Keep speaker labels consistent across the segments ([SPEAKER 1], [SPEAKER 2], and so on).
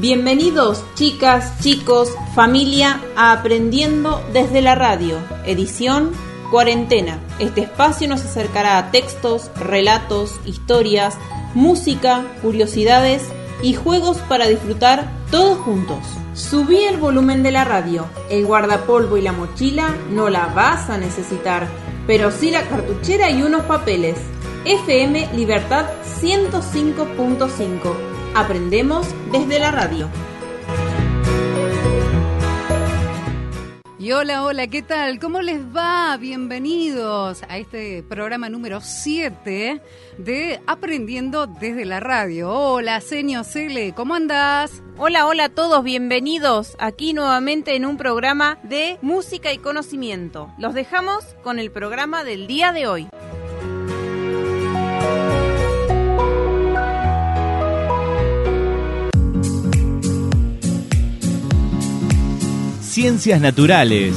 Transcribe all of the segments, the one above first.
[SPEAKER 1] Bienvenidos chicas, chicos, familia a Aprendiendo desde la radio, edición Cuarentena. Este espacio nos acercará a textos, relatos, historias, música, curiosidades y juegos para disfrutar todos juntos. Subí el volumen de la radio. El guardapolvo y la mochila no la vas a necesitar, pero sí la cartuchera y unos papeles. FM Libertad 105.5. Aprendemos desde la radio.
[SPEAKER 2] Y hola, hola, ¿qué tal? ¿Cómo les va? Bienvenidos a este programa número 7 de Aprendiendo desde la radio. Hola, señor Cele, ¿cómo andás?
[SPEAKER 1] Hola, hola a todos, bienvenidos aquí nuevamente en un programa de música y conocimiento. Los dejamos con el programa del día de hoy.
[SPEAKER 3] Ciencias Naturales.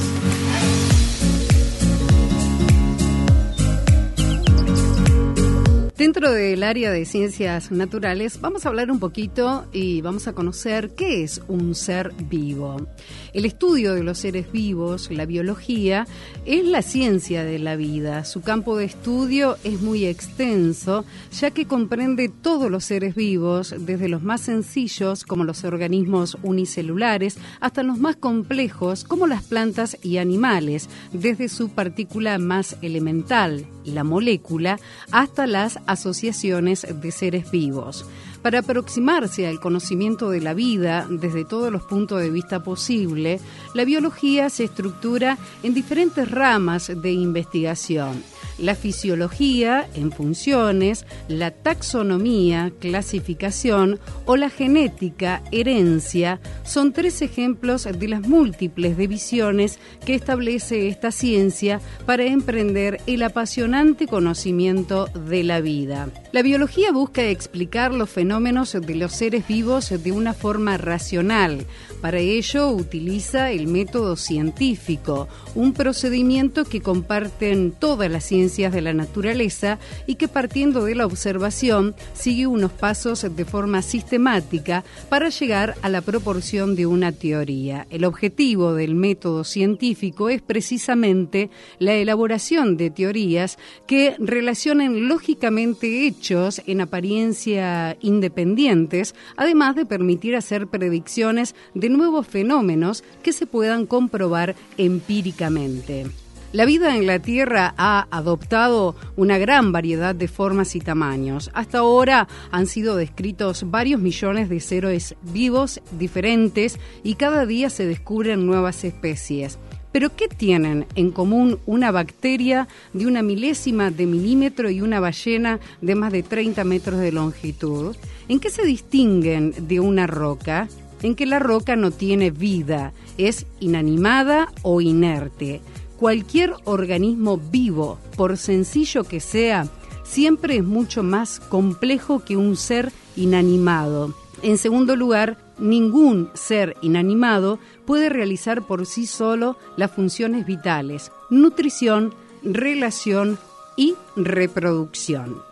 [SPEAKER 2] Dentro del área de ciencias naturales vamos a hablar un poquito y vamos a conocer qué es un ser vivo. El estudio de los seres vivos, la biología, es la ciencia de la vida. Su campo de estudio es muy extenso, ya que comprende todos los seres vivos, desde los más sencillos, como los organismos unicelulares, hasta los más complejos, como las plantas y animales, desde su partícula más elemental, la molécula, hasta las asociaciones de seres vivos. Para aproximarse al conocimiento de la vida desde todos los puntos de vista posible, la biología se estructura en diferentes ramas de investigación la fisiología en funciones, la taxonomía, clasificación o la genética, herencia, son tres ejemplos de las múltiples divisiones que establece esta ciencia para emprender el apasionante conocimiento de la vida. La biología busca explicar los fenómenos de los seres vivos de una forma racional. Para ello utiliza el método científico, un procedimiento que comparten todas las ciencias de la naturaleza y que partiendo de la observación sigue unos pasos de forma sistemática para llegar a la proporción de una teoría. El objetivo del método científico es precisamente la elaboración de teorías que relacionen lógicamente hechos en apariencia independientes, además de permitir hacer predicciones de nuevos fenómenos que se puedan comprobar empíricamente. La vida en la Tierra ha adoptado una gran variedad de formas y tamaños. Hasta ahora han sido descritos varios millones de seres vivos diferentes y cada día se descubren nuevas especies. Pero ¿qué tienen en común una bacteria de una milésima de milímetro y una ballena de más de 30 metros de longitud? ¿En qué se distinguen de una roca? En que la roca no tiene vida, es inanimada o inerte cualquier organismo vivo, por sencillo que sea, siempre es mucho más complejo que un ser inanimado. En segundo lugar, ningún ser inanimado puede realizar por sí solo las funciones vitales, nutrición, relación y reproducción.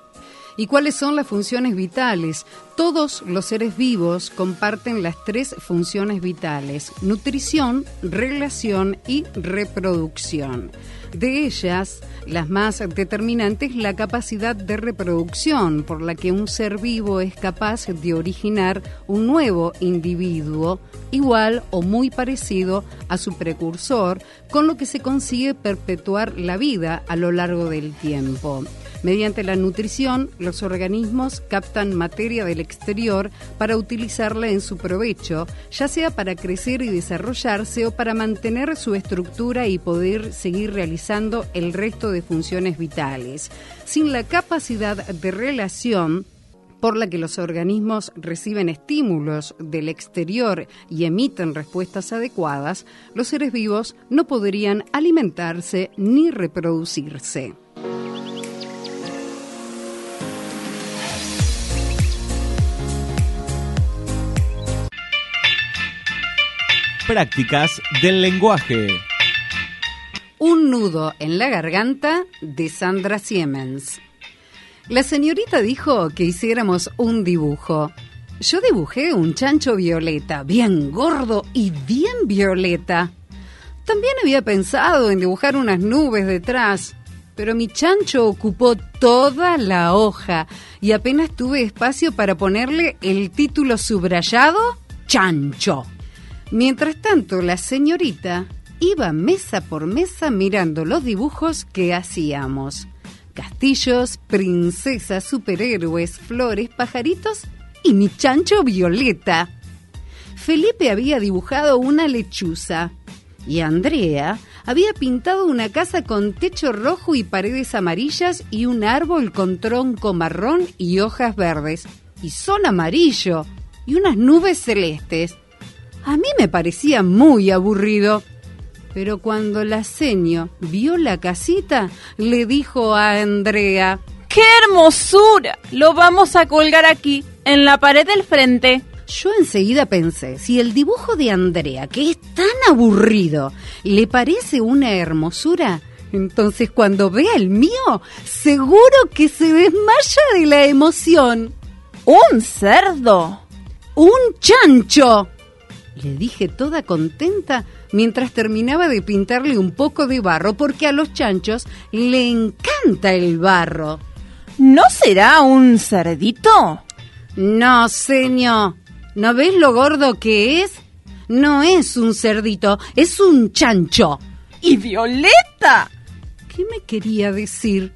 [SPEAKER 2] ¿Y cuáles son las funciones vitales? Todos los seres vivos comparten las tres funciones vitales, nutrición, relación y reproducción. De ellas, las más determinantes, la capacidad de reproducción, por la que un ser vivo es capaz de originar un nuevo individuo igual o muy parecido a su precursor, con lo que se consigue perpetuar la vida a lo largo del tiempo. Mediante la nutrición, los organismos captan materia del exterior para utilizarla en su provecho, ya sea para crecer y desarrollarse o para mantener su estructura y poder seguir realizando el resto de funciones vitales. Sin la capacidad de relación, por la que los organismos reciben estímulos del exterior y emiten respuestas adecuadas, los seres vivos no podrían alimentarse ni reproducirse.
[SPEAKER 3] Prácticas del lenguaje.
[SPEAKER 2] Un nudo en la garganta de Sandra Siemens. La señorita dijo que hiciéramos un dibujo. Yo dibujé un chancho violeta, bien gordo y bien violeta. También había pensado en dibujar unas nubes detrás, pero mi chancho ocupó toda la hoja y apenas tuve espacio para ponerle el título subrayado Chancho. Mientras tanto, la señorita iba mesa por mesa mirando los dibujos que hacíamos. Castillos, princesas, superhéroes, flores, pajaritos y mi chancho violeta. Felipe había dibujado una lechuza y Andrea había pintado una casa con techo rojo y paredes amarillas y un árbol con tronco marrón y hojas verdes y son amarillo y unas nubes celestes. A mí me parecía muy aburrido. Pero cuando la seño vio la casita, le dijo a Andrea,
[SPEAKER 1] ¡Qué hermosura! Lo vamos a colgar aquí, en la pared del frente.
[SPEAKER 2] Yo enseguida pensé, si el dibujo de Andrea, que es tan aburrido, le parece una hermosura, entonces cuando vea el mío, seguro que se desmaya de la emoción.
[SPEAKER 1] ¡Un cerdo!
[SPEAKER 2] ¡Un chancho! Le dije toda contenta mientras terminaba de pintarle un poco de barro, porque a los chanchos le encanta el barro.
[SPEAKER 1] ¿No será un cerdito?
[SPEAKER 2] No, señor. ¿No ves lo gordo que es? No es un cerdito, es un chancho.
[SPEAKER 1] ¿Y Violeta?
[SPEAKER 2] ¿Qué me quería decir?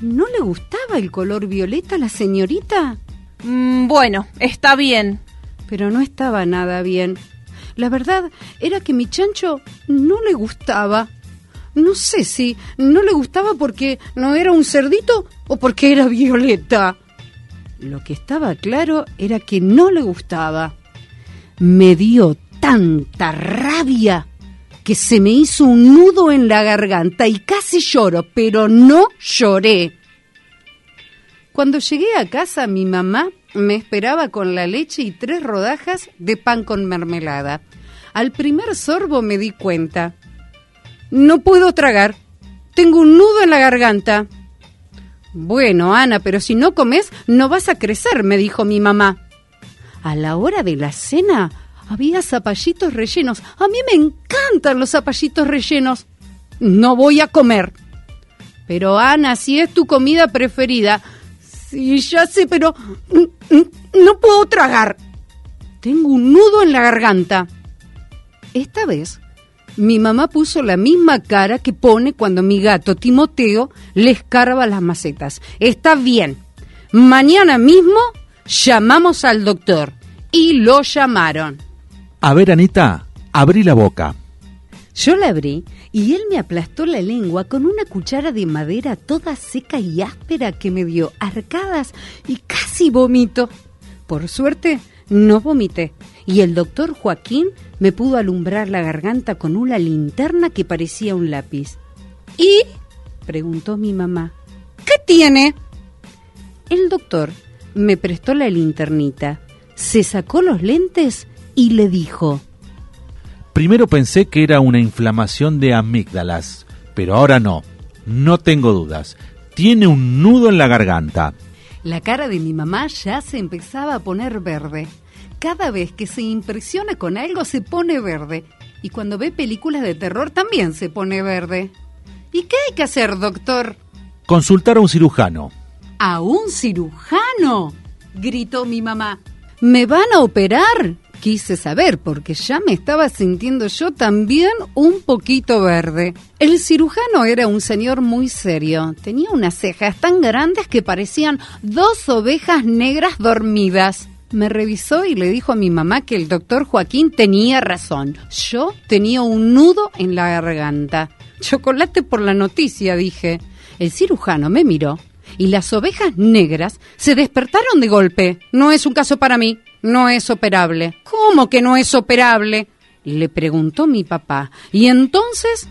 [SPEAKER 2] ¿No le gustaba el color violeta a la señorita?
[SPEAKER 1] Mm, bueno, está bien.
[SPEAKER 2] Pero no estaba nada bien. La verdad era que mi chancho no le gustaba. No sé si no le gustaba porque no era un cerdito o porque era violeta. Lo que estaba claro era que no le gustaba. Me dio tanta rabia que se me hizo un nudo en la garganta y casi lloro, pero no lloré. Cuando llegué a casa, mi mamá me esperaba con la leche y tres rodajas de pan con mermelada. Al primer sorbo me di cuenta. No puedo tragar. Tengo un nudo en la garganta. Bueno, Ana, pero si no comes, no vas a crecer, me dijo mi mamá. A la hora de la cena había zapallitos rellenos. A mí me encantan los zapallitos rellenos. No voy a comer. Pero Ana, si es tu comida preferida. Sí, ya sé, pero no puedo tragar. Tengo un nudo en la garganta. Esta vez mi mamá puso la misma cara que pone cuando mi gato Timoteo le escarba las macetas. Está bien. Mañana mismo llamamos al doctor. Y lo llamaron.
[SPEAKER 3] A ver, Anita, abrí la boca.
[SPEAKER 2] Yo la abrí y él me aplastó la lengua con una cuchara de madera toda seca y áspera que me dio arcadas y casi vomito. Por suerte, no vomité y el doctor Joaquín me pudo alumbrar la garganta con una linterna que parecía un lápiz. ¿Y? preguntó mi mamá. ¿Qué tiene? El doctor me prestó la linternita, se sacó los lentes y le dijo...
[SPEAKER 3] Primero pensé que era una inflamación de amígdalas, pero ahora no. No tengo dudas. Tiene un nudo en la garganta.
[SPEAKER 2] La cara de mi mamá ya se empezaba a poner verde. Cada vez que se impresiona con algo se pone verde. Y cuando ve películas de terror también se pone verde. ¿Y qué hay que hacer, doctor?
[SPEAKER 3] Consultar a un cirujano.
[SPEAKER 2] ¿A un cirujano? gritó mi mamá. ¿Me van a operar? Quise saber porque ya me estaba sintiendo yo también un poquito verde. El cirujano era un señor muy serio. Tenía unas cejas tan grandes que parecían dos ovejas negras dormidas. Me revisó y le dijo a mi mamá que el doctor Joaquín tenía razón. Yo tenía un nudo en la garganta. Chocolate por la noticia, dije. El cirujano me miró y las ovejas negras se despertaron de golpe. No es un caso para mí, no es operable. ¿Cómo que no es operable? Le preguntó mi papá. ¿Y entonces?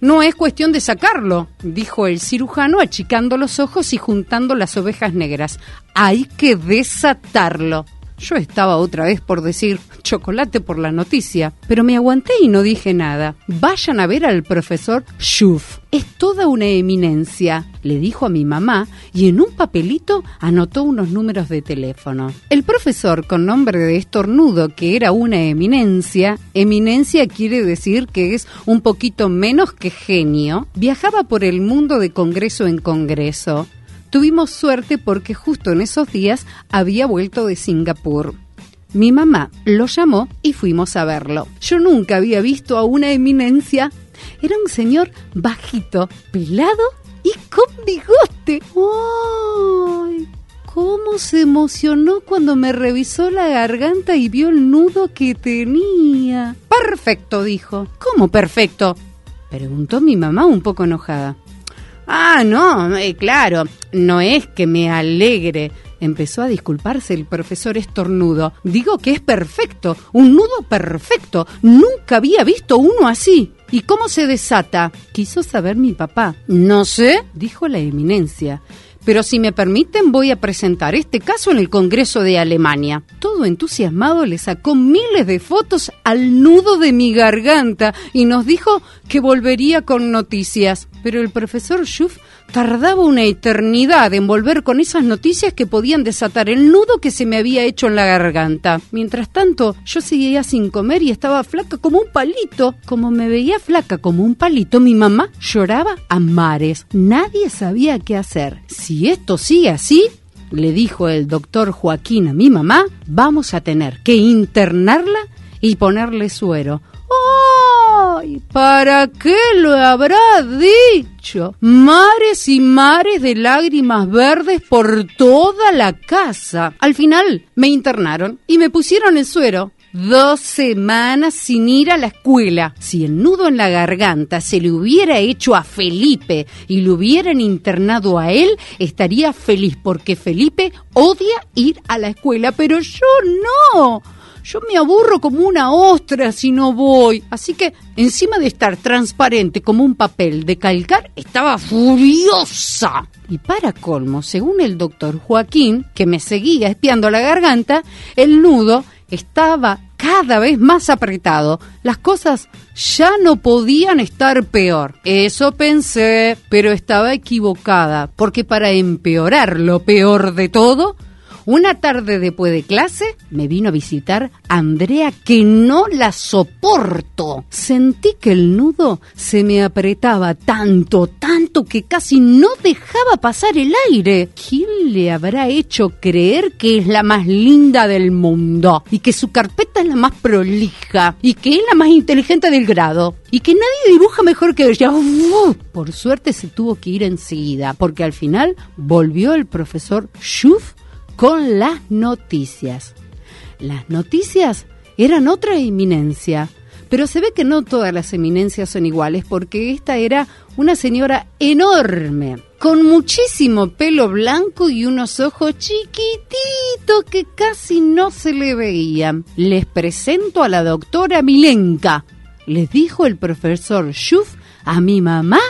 [SPEAKER 2] No es cuestión de sacarlo, dijo el cirujano achicando los ojos y juntando las ovejas negras. Hay que desatarlo. Yo estaba otra vez por decir chocolate por la noticia, pero me aguanté y no dije nada. Vayan a ver al profesor Schuf. Es toda una eminencia, le dijo a mi mamá y en un papelito anotó unos números de teléfono. El profesor, con nombre de estornudo, que era una eminencia, eminencia quiere decir que es un poquito menos que genio, viajaba por el mundo de congreso en congreso. Tuvimos suerte porque justo en esos días había vuelto de Singapur. Mi mamá lo llamó y fuimos a verlo. Yo nunca había visto a una eminencia. Era un señor bajito, pelado y con bigote. ¡Ay! ¿Cómo se emocionó cuando me revisó la garganta y vio el nudo que tenía? Perfecto, dijo. ¿Cómo perfecto? Preguntó mi mamá un poco enojada. Ah, no, eh, claro, no es que me alegre. Empezó a disculparse el profesor estornudo. Digo que es perfecto, un nudo perfecto. Nunca había visto uno así. ¿Y cómo se desata? Quiso saber mi papá. No sé, dijo la eminencia. Pero si me permiten voy a presentar este caso en el Congreso de Alemania. Todo entusiasmado le sacó miles de fotos al nudo de mi garganta y nos dijo que volvería con noticias. Pero el profesor Schuff tardaba una eternidad en volver con esas noticias que podían desatar el nudo que se me había hecho en la garganta. Mientras tanto, yo seguía sin comer y estaba flaca como un palito. Como me veía flaca como un palito, mi mamá lloraba a mares. Nadie sabía qué hacer. Si esto sigue así, le dijo el doctor Joaquín a mi mamá, vamos a tener que internarla y ponerle suero. ¿Para qué lo habrá dicho? Mares y mares de lágrimas verdes por toda la casa. Al final me internaron y me pusieron el suero. Dos semanas sin ir a la escuela. Si el nudo en la garganta se le hubiera hecho a Felipe y lo hubieran internado a él, estaría feliz porque Felipe odia ir a la escuela, pero yo no. Yo me aburro como una ostra si no voy. Así que, encima de estar transparente como un papel de calcar, estaba furiosa. Y para colmo, según el doctor Joaquín, que me seguía espiando la garganta, el nudo estaba cada vez más apretado. Las cosas ya no podían estar peor. Eso pensé, pero estaba equivocada, porque para empeorar lo peor de todo, una tarde después de clase me vino a visitar Andrea que no la soporto. Sentí que el nudo se me apretaba tanto, tanto que casi no dejaba pasar el aire. ¿Quién le habrá hecho creer que es la más linda del mundo? Y que su carpeta es la más prolija. Y que es la más inteligente del grado. Y que nadie dibuja mejor que ella. Por suerte se tuvo que ir enseguida, porque al final volvió el profesor Schuf con las noticias. Las noticias eran otra eminencia, pero se ve que no todas las eminencias son iguales porque esta era una señora enorme, con muchísimo pelo blanco y unos ojos chiquititos que casi no se le veían. Les presento a la doctora Milenka, les dijo el profesor Schuff a mi mamá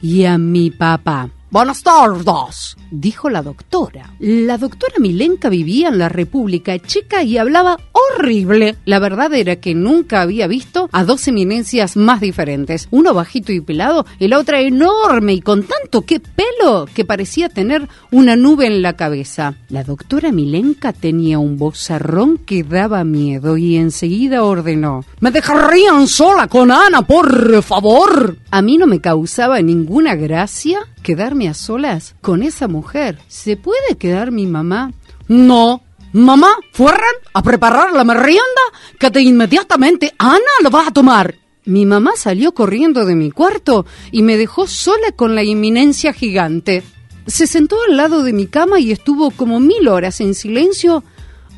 [SPEAKER 2] y a mi papá. Buenas tardes, dijo la doctora. La doctora Milenka vivía en la República Checa y hablaba horrible. La verdad era que nunca había visto a dos eminencias más diferentes. Uno bajito y pelado y la otra enorme y con tanto que pelo que parecía tener una nube en la cabeza. La doctora Milenka tenía un bozarrón que daba miedo y enseguida ordenó. ¿Me dejarían sola con Ana, por favor? A mí no me causaba ninguna gracia quedarme a solas con esa mujer. ¿Se puede quedar mi mamá? No. Mamá, fueran a preparar la merienda que de inmediatamente Ana lo va a tomar. Mi mamá salió corriendo de mi cuarto y me dejó sola con la inminencia gigante. Se sentó al lado de mi cama y estuvo como mil horas en silencio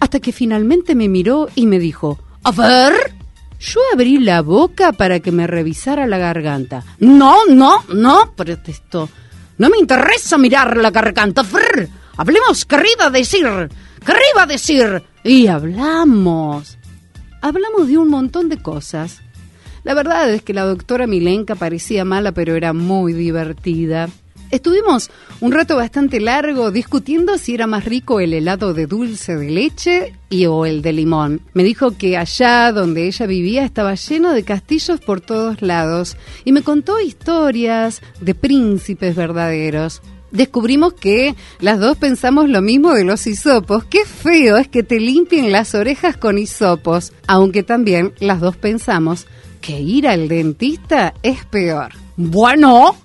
[SPEAKER 2] hasta que finalmente me miró y me dijo, A ver. Yo abrí la boca para que me revisara la garganta. No, no, no, protestó. No me interesa mirar la garganta. Frr. Hablemos, querida decir. Querida decir. Y hablamos. Hablamos de un montón de cosas. La verdad es que la doctora Milenka parecía mala, pero era muy divertida. Estuvimos un rato bastante largo discutiendo si era más rico el helado de dulce de leche y o el de limón. Me dijo que allá donde ella vivía estaba lleno de castillos por todos lados y me contó historias de príncipes verdaderos. Descubrimos que las dos pensamos lo mismo de los hisopos. Qué feo es que te limpien las orejas con hisopos, aunque también las dos pensamos que ir al dentista es peor. Bueno,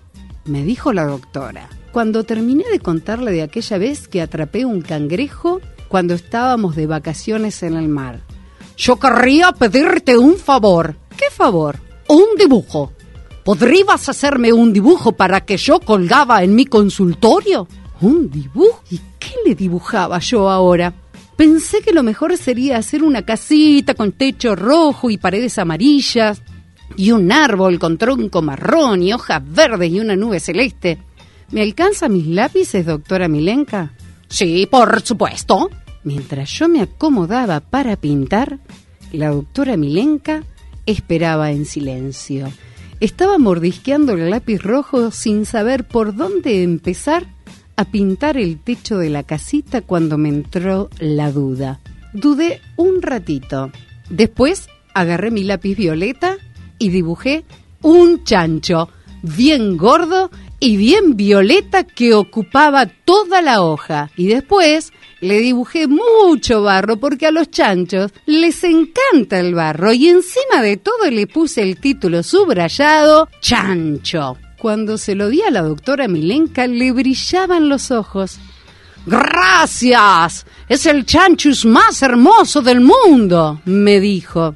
[SPEAKER 2] me dijo la doctora. Cuando terminé de contarle de aquella vez que atrapé un cangrejo cuando estábamos de vacaciones en el mar. Yo querría pedirte un favor. ¿Qué favor? Un dibujo. ¿Podrías hacerme un dibujo para que yo colgaba en mi consultorio? ¿Un dibujo? ¿Y qué le dibujaba yo ahora? Pensé que lo mejor sería hacer una casita con techo rojo y paredes amarillas, y un árbol con tronco marrón y hojas verdes y una nube celeste. ¿Me alcanza mis lápices, doctora Milenka? Sí, por supuesto. Mientras yo me acomodaba para pintar, la doctora Milenka esperaba en silencio. Estaba mordisqueando el lápiz rojo sin saber por dónde empezar a pintar el techo de la casita cuando me entró la duda. Dudé un ratito. Después agarré mi lápiz violeta y dibujé un chancho bien gordo y bien violeta que ocupaba toda la hoja. Y después le dibujé mucho barro porque a los chanchos les encanta el barro y encima de todo le puse el título subrayado Chancho. Cuando se lo di a la doctora Milenka le brillaban los ojos. Gracias. Es el chanchus más hermoso del mundo, me dijo.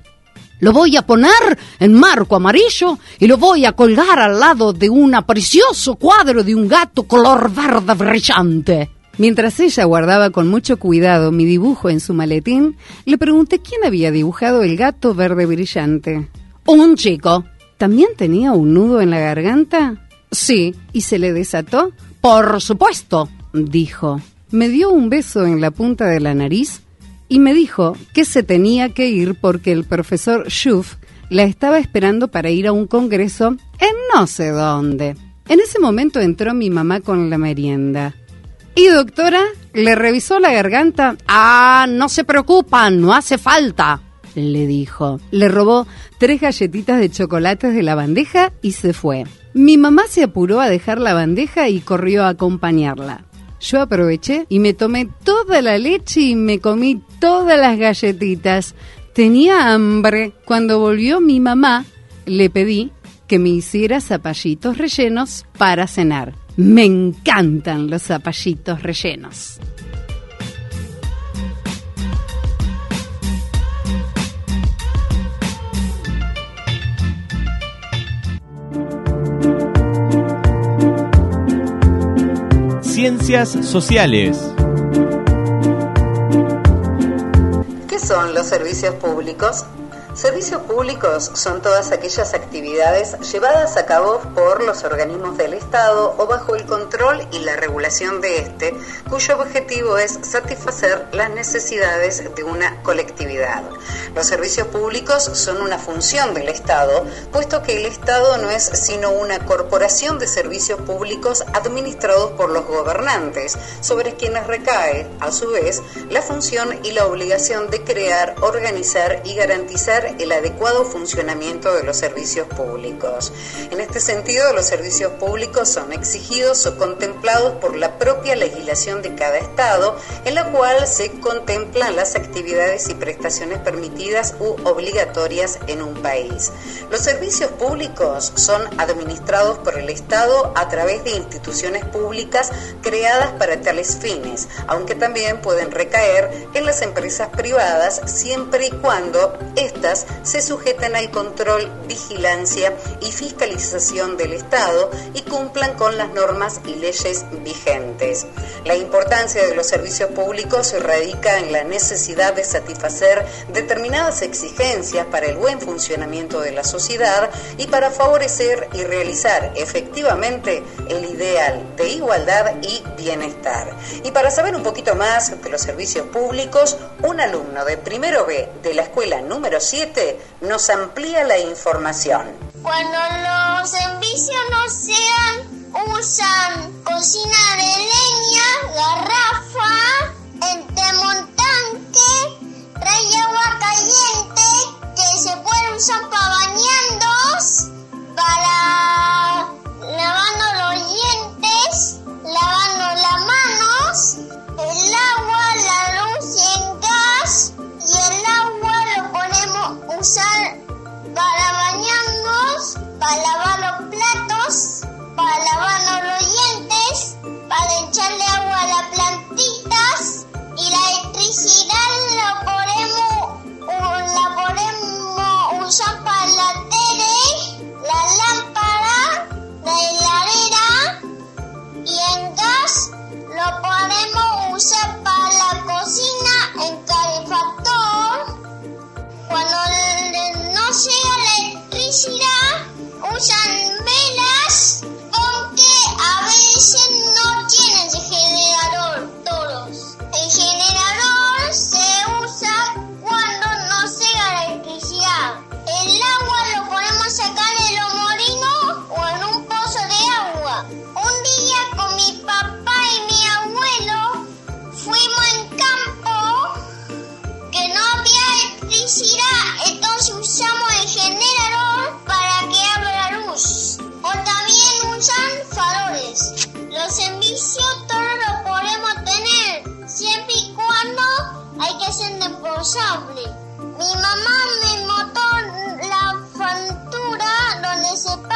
[SPEAKER 2] Lo voy a poner en marco amarillo y lo voy a colgar al lado de un precioso cuadro de un gato color verde brillante. Mientras ella guardaba con mucho cuidado mi dibujo en su maletín, le pregunté quién había dibujado el gato verde brillante. Un chico. ¿También tenía un nudo en la garganta? Sí. ¿Y se le desató? Por supuesto, dijo. Me dio un beso en la punta de la nariz y me dijo que se tenía que ir porque el profesor Schuff la estaba esperando para ir a un congreso en no sé dónde. En ese momento entró mi mamá con la merienda. Y doctora, le revisó la garganta. Ah, no se preocupan, no hace falta, le dijo. Le robó tres galletitas de chocolates de la bandeja y se fue. Mi mamá se apuró a dejar la bandeja y corrió a acompañarla. Yo aproveché y me tomé toda la leche y me comí todas las galletitas. Tenía hambre. Cuando volvió mi mamá, le pedí que me hiciera zapallitos rellenos para cenar. Me encantan los zapallitos rellenos.
[SPEAKER 4] Ciencias Sociales.
[SPEAKER 5] ¿Qué son los servicios públicos? Servicios públicos son todas aquellas actividades llevadas a cabo por los organismos del Estado o bajo el control y la regulación de este, cuyo objetivo es satisfacer las necesidades de una colectividad. Los servicios públicos son una función del Estado, puesto que el Estado no es sino una corporación de servicios públicos administrados por los gobernantes, sobre quienes recae, a su vez, la función y la obligación de crear, organizar y garantizar el adecuado funcionamiento de los servicios públicos. En este sentido, los servicios públicos son exigidos o contemplados por la propia legislación de cada Estado, en la cual se contemplan las actividades y prestaciones permitidas u obligatorias en un país. Los servicios públicos son administrados por el Estado a través de instituciones públicas creadas para tales fines, aunque también pueden recaer en las empresas privadas siempre y cuando éstas se sujetan al control, vigilancia y fiscalización del Estado y cumplan con las normas y leyes vigentes. La importancia de los servicios públicos radica en la necesidad de satisfacer determinadas exigencias para el buen funcionamiento de la sociedad y para favorecer y realizar efectivamente el ideal de igualdad y bienestar. Y para saber un poquito más de los servicios públicos, un alumno de primero B de la escuela número 7 nos amplía la información.
[SPEAKER 6] Cuando los servicios no sean usan cocina Mi mamá me montó la factura donde se paga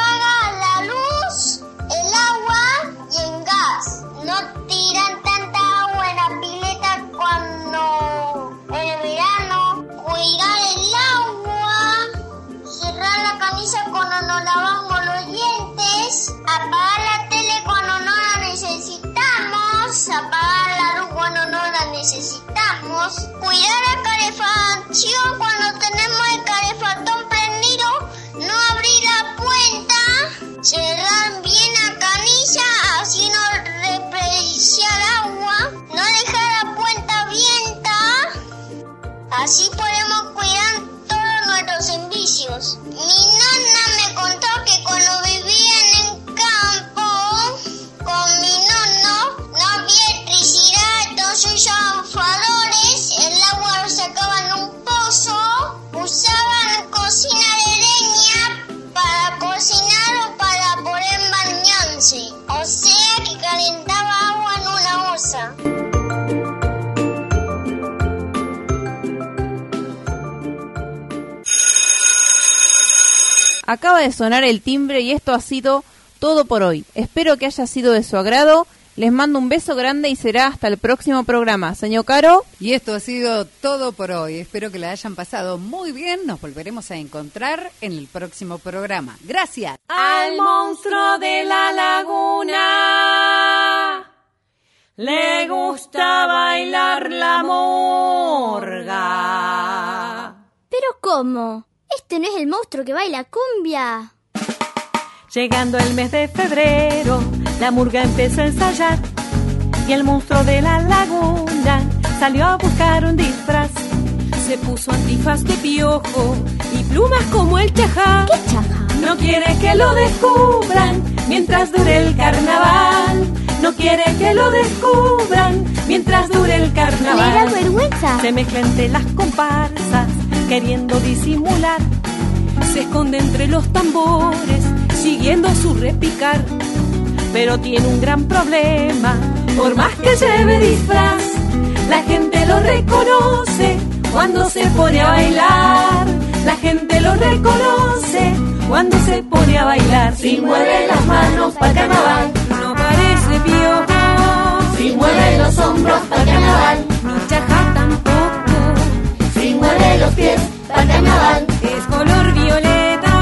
[SPEAKER 6] cuidar la calefacción cuando tenemos el calefactor prendido, no abrir la puerta, cerrar bien la canilla, así no desperdiciar agua, no dejar la puerta abierta, así podemos cuidar todos nuestros servicios.
[SPEAKER 1] Acaba de sonar el timbre y esto ha sido todo por hoy. Espero que haya sido de su agrado. Les mando un beso grande y será hasta el próximo programa. Señor Caro,
[SPEAKER 2] Y esto ha sido todo por hoy. Espero que la hayan pasado muy bien. Nos volveremos a encontrar en el próximo programa. Gracias.
[SPEAKER 7] Al monstruo de la laguna le gusta bailar la morga.
[SPEAKER 8] ¿Pero cómo? Este no es el monstruo que baila cumbia.
[SPEAKER 7] Llegando el mes de febrero, la murga empezó a ensayar y el monstruo de la laguna salió a buscar un disfraz. Se puso antifaz de piojo y plumas como el chajá.
[SPEAKER 8] ¿Qué chaja?
[SPEAKER 7] No quiere que lo descubran mientras dure el carnaval. No quiere que lo descubran mientras dure el
[SPEAKER 8] ¿Le da
[SPEAKER 7] carnaval.
[SPEAKER 8] vergüenza?
[SPEAKER 7] Se mezcla entre las comparsas, queriendo disimular. Se esconde entre los tambores, siguiendo su repicar. Pero tiene un gran problema, por más que lleve disfraz, la gente lo reconoce cuando se pone a bailar. La gente lo reconoce cuando se pone a bailar. Si mueve las manos para carnaval, no parece piojo. Si mueve los hombros para carnaval, ni chaja los pies carnaval, es color violeta.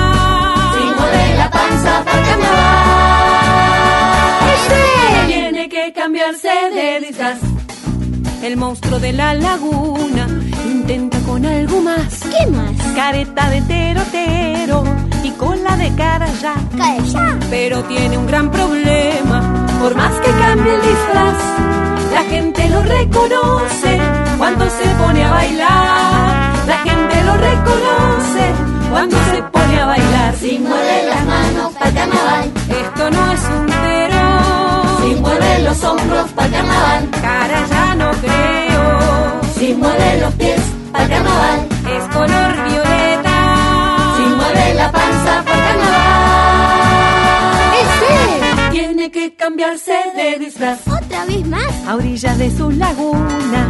[SPEAKER 7] Si mueve la panza para carnaval, tiene que cambiarse de disfraz. El monstruo de la laguna intenta con algo más.
[SPEAKER 8] ¿Qué más?
[SPEAKER 7] Careta de terotero y cola de cara ya. Pero tiene un gran problema, por más que cambie el disfraz, la gente lo reconoce cuando se pone a bailar lo reconoce cuando se pone a bailar. Si mueve las manos para carnaval, esto no es un pero. Si mueve los hombros para carnaval, cara ya no creo.
[SPEAKER 9] Si mueve los pies para carnaval,
[SPEAKER 7] es color violeta.
[SPEAKER 9] Si mueve la panza para carnaval,
[SPEAKER 8] ese
[SPEAKER 7] tiene que cambiarse de disfraz.
[SPEAKER 8] Otra vez más.
[SPEAKER 7] A orillas de su laguna,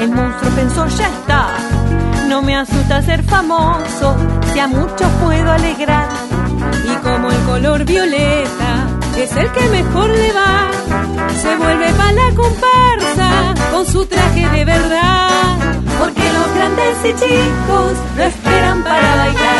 [SPEAKER 7] el monstruo pensó ya está no me asusta ser famoso, si a muchos puedo alegrar. Y como el color violeta es el que mejor le va, se vuelve para la comparsa con su traje de verdad. Porque los grandes y chicos lo esperan para bailar.